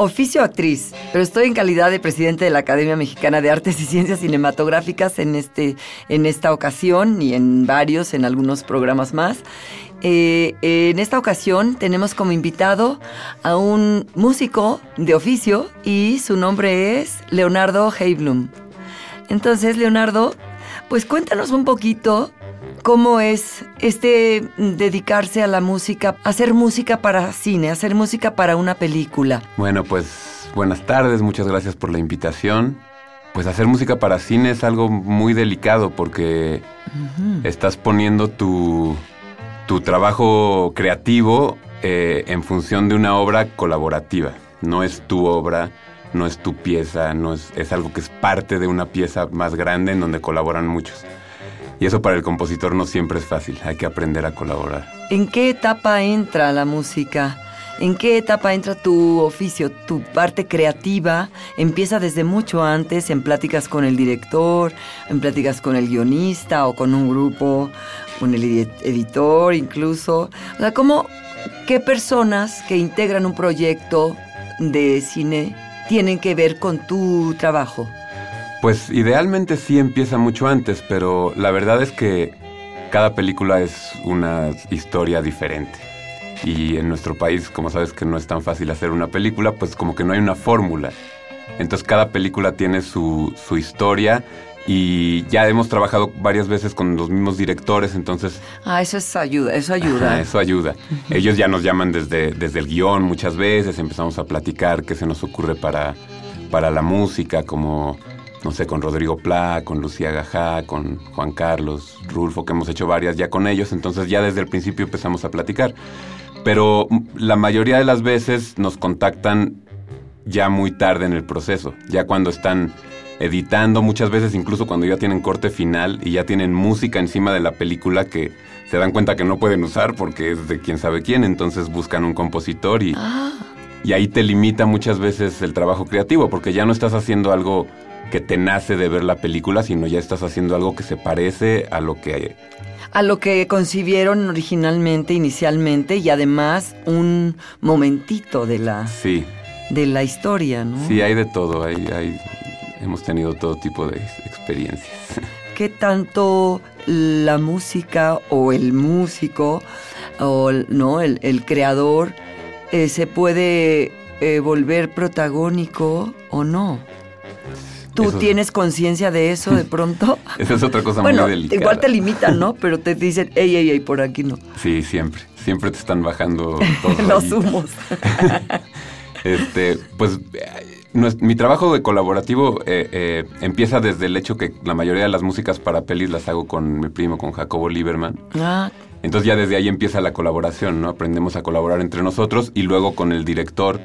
oficio actriz, pero estoy en calidad de presidente de la Academia Mexicana de Artes y Ciencias Cinematográficas en, este, en esta ocasión y en varios, en algunos programas más. Eh, en esta ocasión tenemos como invitado a un músico de oficio y su nombre es Leonardo Heiblum. Entonces, Leonardo, pues cuéntanos un poquito cómo es este dedicarse a la música, hacer música para cine, hacer música para una película. Bueno, pues buenas tardes, muchas gracias por la invitación. Pues hacer música para cine es algo muy delicado porque estás poniendo tu, tu trabajo creativo eh, en función de una obra colaborativa. No es tu obra, no es tu pieza, no es, es algo que es parte de una pieza más grande en donde colaboran muchos. Y eso para el compositor no siempre es fácil, hay que aprender a colaborar. ¿En qué etapa entra la música? ¿En qué etapa entra tu oficio, tu parte creativa? ¿Empieza desde mucho antes, en pláticas con el director, en pláticas con el guionista o con un grupo, con el editor incluso? O sea, ¿cómo, qué personas que integran un proyecto de cine tienen que ver con tu trabajo? Pues idealmente sí empieza mucho antes, pero la verdad es que cada película es una historia diferente. Y en nuestro país, como sabes que no es tan fácil hacer una película, pues como que no hay una fórmula. Entonces cada película tiene su, su historia y ya hemos trabajado varias veces con los mismos directores, entonces... Ah, eso es ayuda, eso ayuda. eso ayuda. Ellos ya nos llaman desde, desde el guion muchas veces, empezamos a platicar qué se nos ocurre para, para la música, como no sé, con Rodrigo Pla, con Lucía Gajá, con Juan Carlos, Rulfo, que hemos hecho varias ya con ellos, entonces ya desde el principio empezamos a platicar. Pero la mayoría de las veces nos contactan ya muy tarde en el proceso, ya cuando están editando, muchas veces incluso cuando ya tienen corte final y ya tienen música encima de la película que se dan cuenta que no pueden usar porque es de quién sabe quién, entonces buscan un compositor y, ah. y ahí te limita muchas veces el trabajo creativo porque ya no estás haciendo algo que te nace de ver la película, sino ya estás haciendo algo que se parece a lo que... A lo que concibieron originalmente, inicialmente, y además un momentito de la... Sí. De la historia, ¿no? Sí, hay de todo, hay, hay, hemos tenido todo tipo de experiencias. ¿Qué tanto la música o el músico o no el, el creador eh, se puede eh, volver protagónico o no? ¿Tú tienes conciencia de eso de pronto? Esa es otra cosa muy delicada. Igual te limitan, ¿no? Pero te dicen, ey, ey, ey, por aquí no. Sí, siempre. Siempre te están bajando todos los humos. este, pues mi trabajo de colaborativo eh, eh, empieza desde el hecho que la mayoría de las músicas para pelis las hago con mi primo, con Jacobo Lieberman. Ah. Entonces ya desde ahí empieza la colaboración, ¿no? Aprendemos a colaborar entre nosotros y luego con el director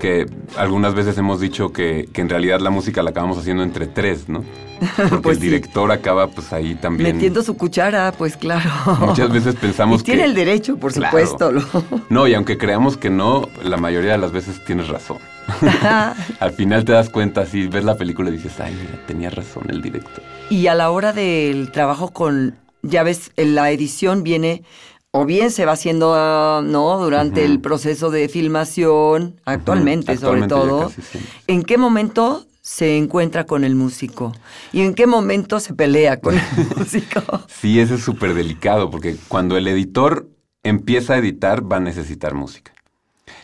que algunas veces hemos dicho que, en realidad la música la acabamos haciendo entre tres, ¿no? Porque pues el director acaba pues ahí también... Metiendo su cuchara, pues claro. Muchas veces pensamos que... tiene el derecho, por supuesto. No, y aunque creamos que no, la mayoría de las veces tienes razón. Al final te das cuenta, si ves la película y dices, ay, mira, tenía razón el director. Y a la hora del trabajo con, ya ves, la edición viene o bien se va haciendo, ¿no? Durante el proceso de filmación, actualmente, sobre todo. ¿En qué momento se encuentra con el músico? ¿Y en qué momento se pelea con el músico? Sí, eso es súper delicado, porque cuando el editor empieza a editar, va a necesitar música.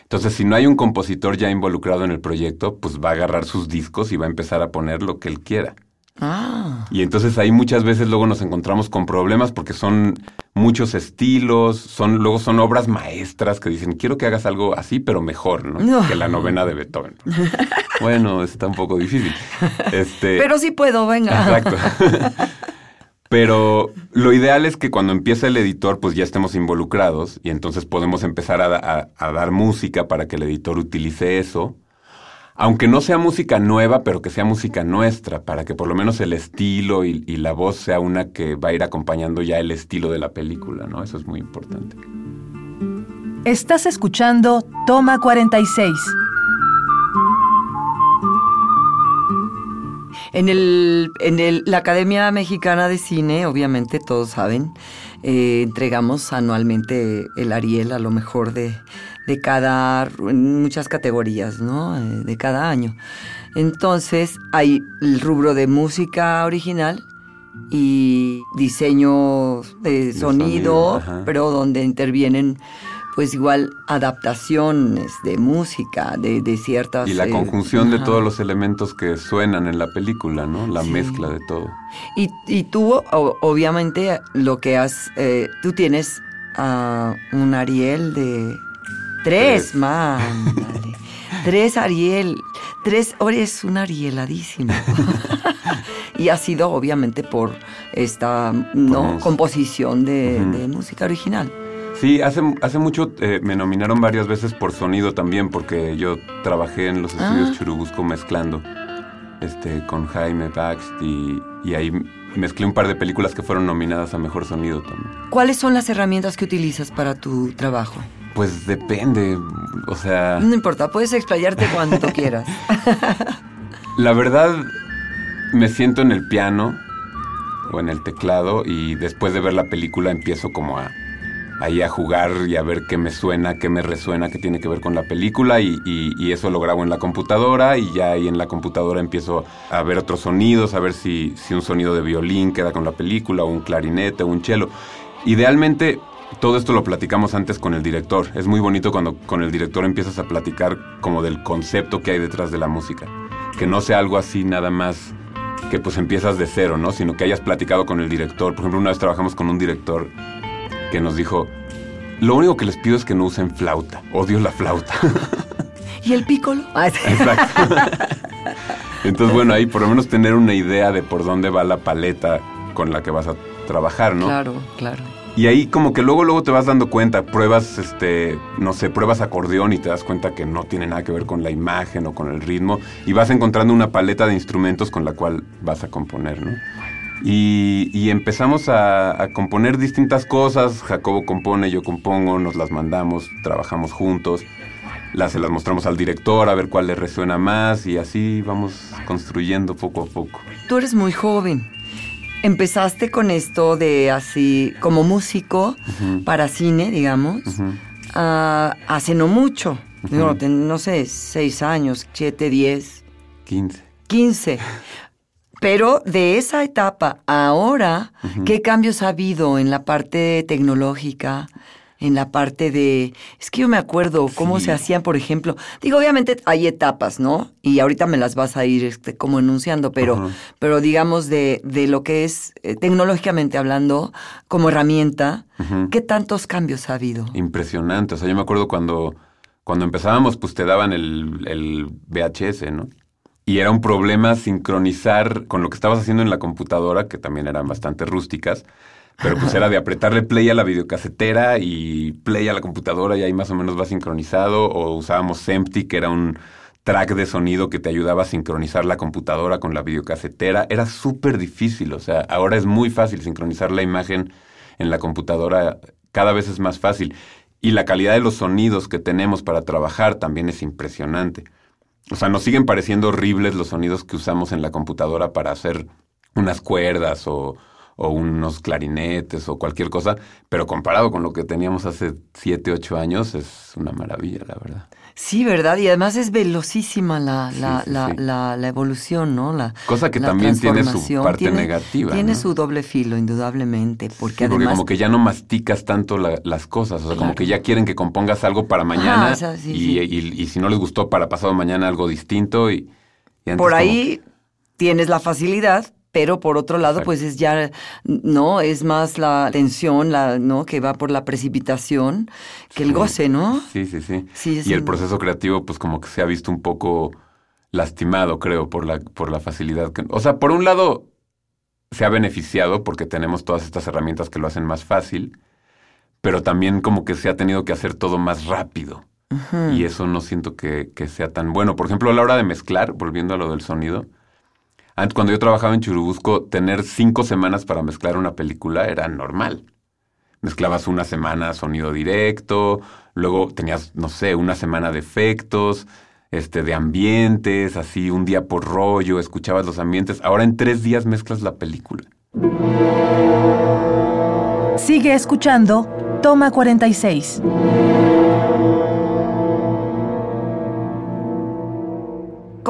Entonces, si no hay un compositor ya involucrado en el proyecto, pues va a agarrar sus discos y va a empezar a poner lo que él quiera. Ah. Y entonces ahí muchas veces luego nos encontramos con problemas porque son muchos estilos, son luego son obras maestras que dicen, quiero que hagas algo así, pero mejor, ¿no? No. Que la novena de Beethoven. bueno, está un poco difícil. Este, Pero sí puedo, venga. Exacto. Pero lo ideal es que cuando empieza el editor, pues ya estemos involucrados y entonces podemos empezar a, a- a dar música para que el editor utilice eso. Aunque no sea música nueva, pero que sea música nuestra, para que por lo menos el estilo y, y la voz sea una que va a ir acompañando ya el estilo de la película, ¿no? Eso es muy importante. Estás escuchando Toma 46. En, el, en el- la Academia Mexicana de Cine, obviamente todos saben, eh, entregamos anualmente el Ariel a lo mejor de, de cada, en muchas categorías, ¿no? Eh, de cada año. Entonces hay el rubro de música original y diseño de, sonido, pero donde intervienen pues igual adaptaciones de música, de, de ciertas... Y la eh, conjunción de ajá. todos los elementos que suenan en la película, ¿no? La Sí. mezcla de todo. Y, y tú, o- obviamente, lo que has. eh, tú tienes ah, un Ariel de. Tres, Tres. man. dale. tres Ariel. Tres. Es un Arieladísimo. y ha sido, obviamente, por esta no composición de, música original. Sí, hace, hace mucho eh, me nominaron varias veces por sonido también, porque yo trabajé en los estudios Ah. Churubusco mezclando este, con Jaime Baxt y, y ahí mezclé un par de películas que fueron nominadas a Mejor Sonido también. ¿Cuáles son las herramientas que utilizas para tu trabajo? Pues depende, o sea, No importa, puedes explayarte cuanto quieras. la verdad me siento en el piano o en el teclado y después de ver la película empiezo como a ahí a jugar y a ver qué me suena, qué me resuena, qué tiene que ver con la película y, y- y eso lo grabo en la computadora y ya ahí en la computadora empiezo a ver otros sonidos, a ver si, si un sonido de violín queda con la película o un clarinete o un cello. Idealmente todo esto lo platicamos antes con el director. Es muy bonito cuando con el director empiezas a platicar como del concepto que hay detrás de la música. Que no sea algo así nada más que pues empiezas de cero, ¿no? Sino que hayas platicado con el director. Por ejemplo, una vez trabajamos con un director que nos dijo, lo único que les pido es que no usen flauta. Odio la flauta. ¿Y el pícolo? Exacto. Entonces, bueno, ahí por lo menos tener una idea de por dónde va la paleta con la que vas a trabajar, ¿no? Claro, claro. Y ahí como que luego luego te vas dando cuenta, pruebas este, no sé, pruebas acordeón y te das cuenta que no tiene nada que ver con la imagen o con el ritmo y vas encontrando una paleta de instrumentos con la cual vas a componer, ¿no? Y, y empezamos a, a componer distintas cosas, Jacobo compone, yo compongo, nos las mandamos, trabajamos juntos, las, se las mostramos al director a ver cuál le resuena más y así vamos construyendo poco a poco. Tú eres muy joven. Empezaste con esto de así, como músico para cine, digamos, ah, hace no mucho. No, no sé, seis años, siete, diez, 15. quince. Pero de esa etapa a ahora, ¿qué cambios ha habido en la parte tecnológica? En la parte de... Es que yo me acuerdo cómo Sí. se hacían, por ejemplo... Digo, obviamente hay etapas, ¿no? Y ahorita me las vas a ir este, como enunciando, pero, pero digamos de, de lo que es eh, tecnológicamente hablando, como herramienta. ¿qué tantos cambios ha habido? Impresionante. O sea, yo me acuerdo cuando, cuando empezábamos, pues te daban el, el VHS, ¿no? Y era un problema sincronizar con lo que estabas haciendo en la computadora, que también eran bastante rústicas. Pero pues era de apretarle play a la videocasetera y play a la computadora y ahí más o menos va sincronizado. O usábamos Sempty, que era un track de sonido que te ayudaba a sincronizar la computadora con la videocasetera. Era súper difícil. O sea, ahora es muy fácil sincronizar la imagen en la computadora. Cada vez es más fácil. Y la calidad de los sonidos que tenemos para trabajar también es impresionante. O sea, nos siguen pareciendo horribles los sonidos que usamos en la computadora para hacer unas cuerdas o, o unos clarinetes o cualquier cosa, pero comparado con lo que teníamos hace 7, 8 años es una maravilla, la verdad. Sí, ¿verdad? Y además es velocísima la, la, sí, la, sí. la, evolución, ¿no? La, Cosa que también tiene su parte Tiene- negativa, Tiene ¿no? su doble filo, indudablemente, porque además... porque como que ya no masticas tanto la- las cosas, o sea, como que ya quieren que compongas algo para mañana o sea, sí, y, y- y si no les gustó para pasado mañana algo distinto y, y antes Por ahí tienes la facilidad pero por otro lado, Exacto. pues es ya, no, es más la tensión, la, ¿no? Que va por la precipitación que el goce, ¿no? Sí, sí, sí. Sí, y el un- proceso creativo, pues como que se ha visto un poco lastimado, creo, por la, por la facilidad que... O sea, por un lado, se ha beneficiado porque tenemos todas estas herramientas que lo hacen más fácil, pero también como que se ha tenido que hacer todo más rápido. Y eso no siento que, que sea tan bueno. Por ejemplo, a la hora de mezclar, volviendo a lo del sonido, antes cuando yo trabajaba en Churubusco, tener cinco semanas para mezclar una película era normal. Mezclabas una semana sonido directo, luego tenías, no sé, una semana de efectos, este, de ambientes, así un día por rollo, escuchabas los ambientes. Ahora en tres días mezclas la película. Sigue escuchando Toma 46.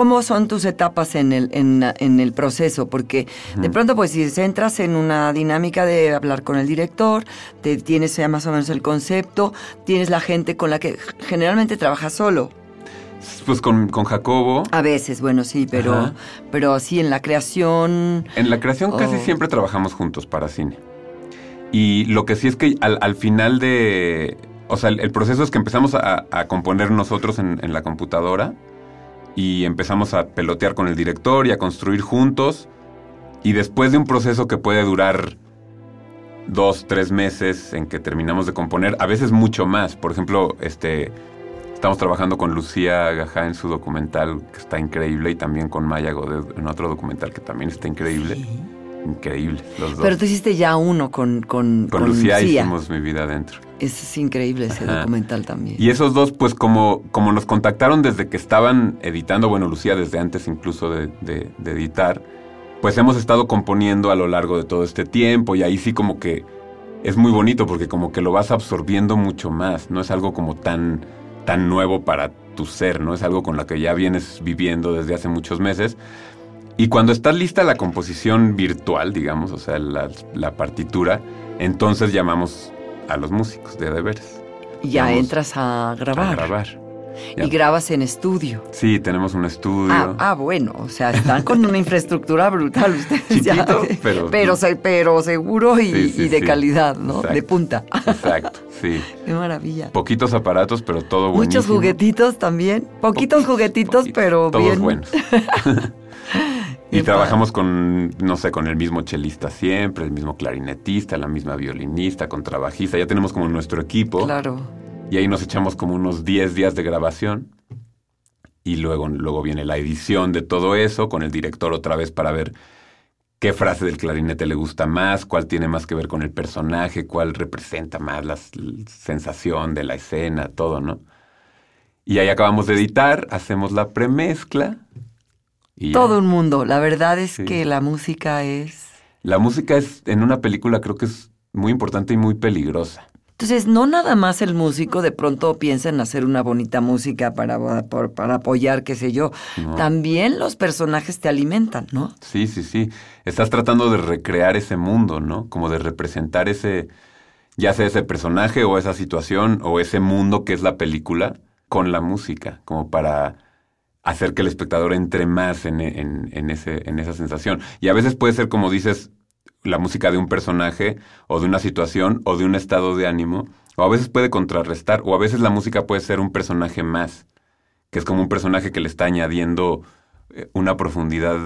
¿Cómo son tus etapas en el, en, en el proceso? Porque de pronto, pues si entras en una dinámica de hablar con el director, te tienes ya más o menos el concepto, tienes la gente con la que generalmente trabajas solo. Pues con, con Jacobo, A veces, bueno, sí, pero, Ajá. pero sí en la creación. En la creación casi siempre trabajamos juntos para cine. Y lo que sí es que al, al final de... O sea, el, el proceso es que empezamos a, a componer nosotros en, en la computadora y empezamos a pelotear con el director y a construir juntos. Y después de un proceso que puede durar dos, tres meses en que terminamos de componer, a veces mucho más. Por ejemplo, este, estamos trabajando con Lucía Gajá en su documental que está increíble y también con Maya Godet en otro documental que también está increíble. Increíble, los dos. Pero tú hiciste ya uno con, con, con, Lucía, hicimos Mi Vida Adentro. Es increíble, ese Ajá. documental también. Y esos dos, pues como, como nos contactaron desde que estaban editando, bueno, Lucía desde antes incluso de, de- de editar, pues hemos estado componiendo a lo largo de todo este tiempo y ahí sí como que es muy bonito porque como que lo vas absorbiendo mucho más, no es algo como tan, tan nuevo para tu ser, ¿no? Es algo con lo que ya vienes viviendo desde hace muchos meses. Y cuando está lista la composición virtual, digamos, o sea, la, la partitura, entonces llamamos a los músicos de de veras. Y ya vamos entras a grabar. a grabar. Y grabas en estudio. Sí, tenemos un estudio. Ah, ah, bueno, o sea, están con una infraestructura brutal ustedes ya. Chiquito, pero- pero, se- pero seguro y, Sí, sí, y de sí. calidad, ¿no? Exacto. De punta. Exacto, sí. Qué maravilla. Poquitos aparatos, pero todo buenísimo. Muchos juguetitos también. Poquitos juguetitos, Poquitos, pero todos bien. buenos. Y Qué trabajamos con, no sé, con el mismo chelista siempre, el mismo clarinetista, la misma violinista, contrabajista. Ya tenemos como nuestro equipo. Claro. Y ahí nos echamos como unos 10 días de grabación. Y luego, luego viene la edición de todo eso con el director otra vez para ver qué frase del clarinete le gusta más, cuál tiene más que ver con el personaje, cuál representa más la sensación de la escena, todo, ¿no? Y ahí acabamos de editar, hacemos la premezcla. Y. Todo un mundo. La verdad es Sí. que la música es. La música es, en una película creo que es muy importante y muy peligrosa. Entonces, no nada más el músico de pronto piensa en hacer una bonita música para, para apoyar, qué sé yo. No. También los personajes te alimentan, ¿no? Sí, sí, sí. Estás tratando de recrear ese mundo, ¿no? Como de representar ese, ya sea ese personaje o esa situación o ese mundo que es la película con la música, como para hacer que el espectador entre más en, en- ese, en esa sensación. Y a veces puede ser, como dices, la música de un personaje o de una situación o de un estado de ánimo, o a veces puede contrarrestar, o a veces la música puede ser un personaje más, que es como un personaje que le está añadiendo una profundidad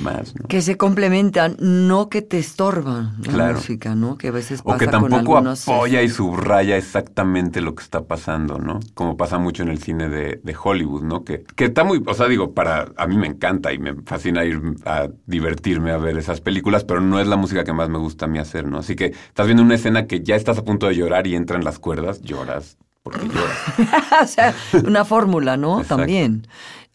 más, ¿no? Que se complementan, no que te estorban la Claro. música, ¿no? Que a veces O que con tampoco algunos, apoya y subraya exactamente lo que está pasando, ¿no? Como pasa mucho en el cine de, de Hollywood, ¿no? Que, que está muy, o sea, digo, para, a mí me encanta y me fascina ir a divertirme a ver esas películas, pero no es la música que más me gusta a mí hacer, ¿no? Así que estás viendo una escena que ya estás a punto de llorar y entran las cuerdas, lloras porque lloras. o sea, una fórmula, ¿no? Exacto. También.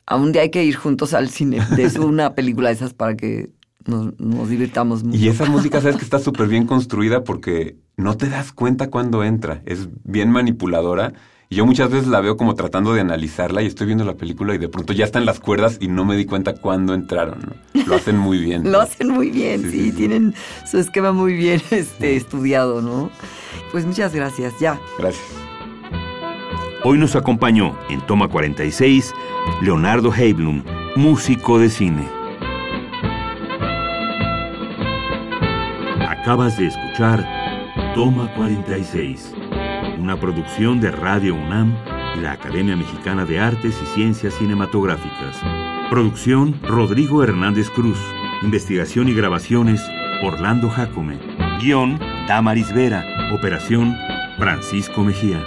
A un día hay que ir juntos al cine de una película de esas para que nos, nos divirtamos mucho. Y esa música, sabes que está súper bien construida porque no te das cuenta cuando entra. Es bien manipuladora. Y yo muchas veces la veo como tratando de analizarla y estoy viendo la película y de pronto ya están las cuerdas y no me di cuenta cuándo entraron. ¿no? Lo hacen muy bien. Lo hacen muy bien, sí, Sí, sí, sí. tienen su esquema muy bien este, estudiado, ¿no? Pues muchas gracias, ya. Gracias. Hoy nos acompañó en Toma 46 Leonardo Heiblum, músico de cine. Acabas de escuchar Toma 46, una producción de Radio UNAM y la Academia Mexicana de Artes y Ciencias Cinematográficas. Producción Rodrigo Hernández Cruz. Investigación y grabaciones Orlando Jacome. Guión Damaris Vera. Operación Francisco Mejía.